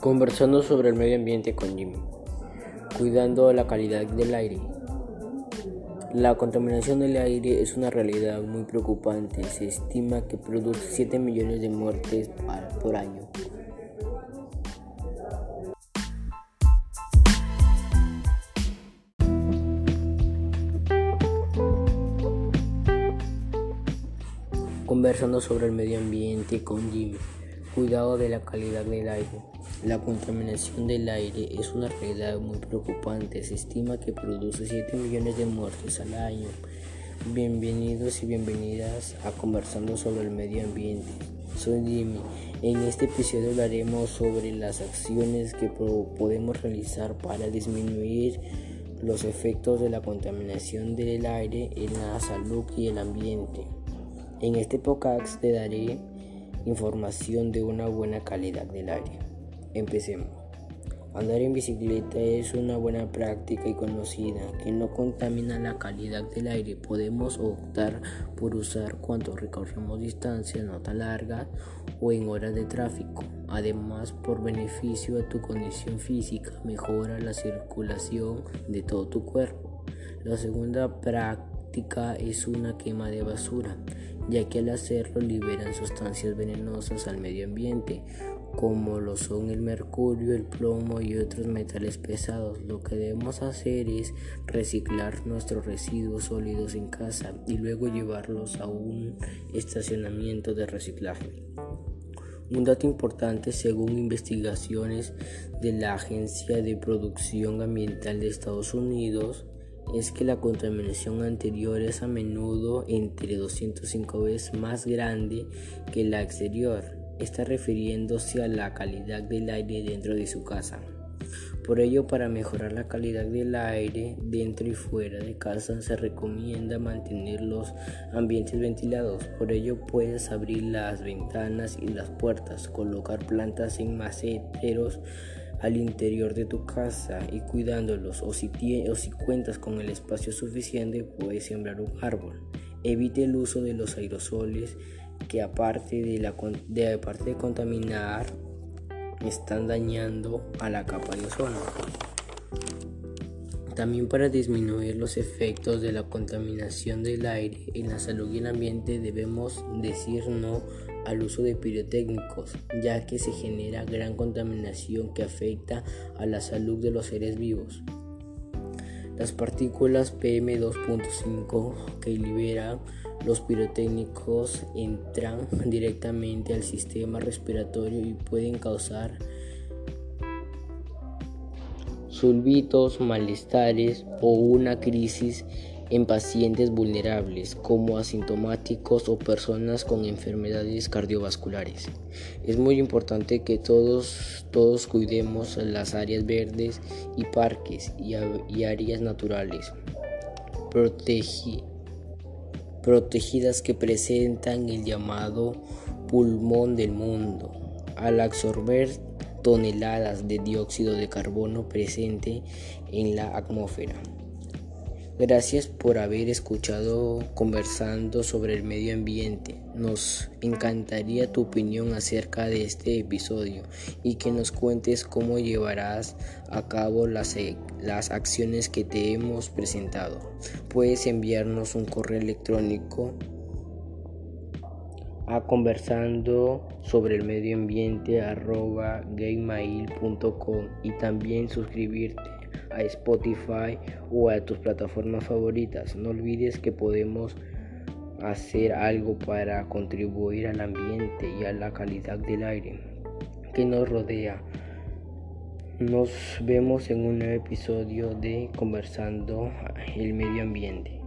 Conversando sobre el medio ambiente con Jimmy. Cuidando la calidad del aire. La contaminación del aire es una realidad muy preocupante. Se estima que produce 7 millones de muertes por año. Conversando sobre el medio ambiente con Jimmy. Cuidado de la calidad del aire. La contaminación del aire es una realidad muy preocupante. Se estima que produce 7 millones de muertes al año. Bienvenidos y bienvenidas a Conversando sobre el medio ambiente. Soy Jimmy. En este episodio hablaremos sobre las acciones que podemos realizar para disminuir los efectos de la contaminación del aire en la salud y el ambiente. En este podcast te daré información de una buena calidad del aire. Empecemos. Andar en bicicleta es una buena práctica y conocida que no contamina la calidad del aire. Podemos optar por usar cuando recorremos distancias no tan largas o en horas de tráfico. Además, por beneficio a tu condición física, mejora la circulación de todo tu cuerpo. La segunda práctica es una quema de basura ya que al hacerlo liberan sustancias venenosas al medio ambiente, como lo son el mercurio, el plomo y otros metales pesados. Lo que debemos hacer es reciclar nuestros residuos sólidos en casa y luego llevarlos a un estacionamiento de reciclaje. Un dato importante según investigaciones de la Agencia de Producción Ambiental de Estados Unidos es que la contaminación anterior es a menudo entre 205 veces más grande que la exterior. Está refiriéndose a la calidad del aire dentro de su casa. Por ello, para mejorar la calidad del aire dentro y fuera de casa, se recomienda mantener los ambientes ventilados. Por ello, puedes abrir las ventanas y las puertas, colocar plantas en maceteros al interior de tu casa y cuidándolos o si, o si cuentas con el espacio suficiente puedes sembrar un árbol. Evite el uso de los aerosoles que aparte de, la, de, aparte de contaminar están dañando a la capa de ozono. También para disminuir los efectos de la contaminación del aire en la salud y el ambiente debemos decir no al uso de pirotécnicos, ya que se genera gran contaminación que afecta a la salud de los seres vivos. Las partículas PM2.5 que liberan los pirotécnicos entran directamente al sistema respiratorio y pueden causar sulbitos, malestares o una crisis en pacientes vulnerables como asintomáticos o personas con enfermedades cardiovasculares. Es muy importante que todos, todos cuidemos las áreas verdes y parques y, áreas naturales protegidas que presentan el llamado pulmón del mundo. Al absorber toneladas de dióxido de carbono presente en la atmósfera. Gracias por haber escuchado conversando sobre el medio ambiente. Nos encantaría tu opinión acerca de este episodio y que nos cuentes cómo llevarás a cabo las, las acciones que te hemos presentado. Puedes enviarnos un correo electrónico a conversando sobre el medio ambiente arroba gmail.com y también suscribirte a Spotify o a tus plataformas favoritas. No olvides que podemos hacer algo para contribuir al ambiente y a la calidad del aire que nos rodea. Nos vemos en un nuevo episodio de Conversando el Medio Ambiente.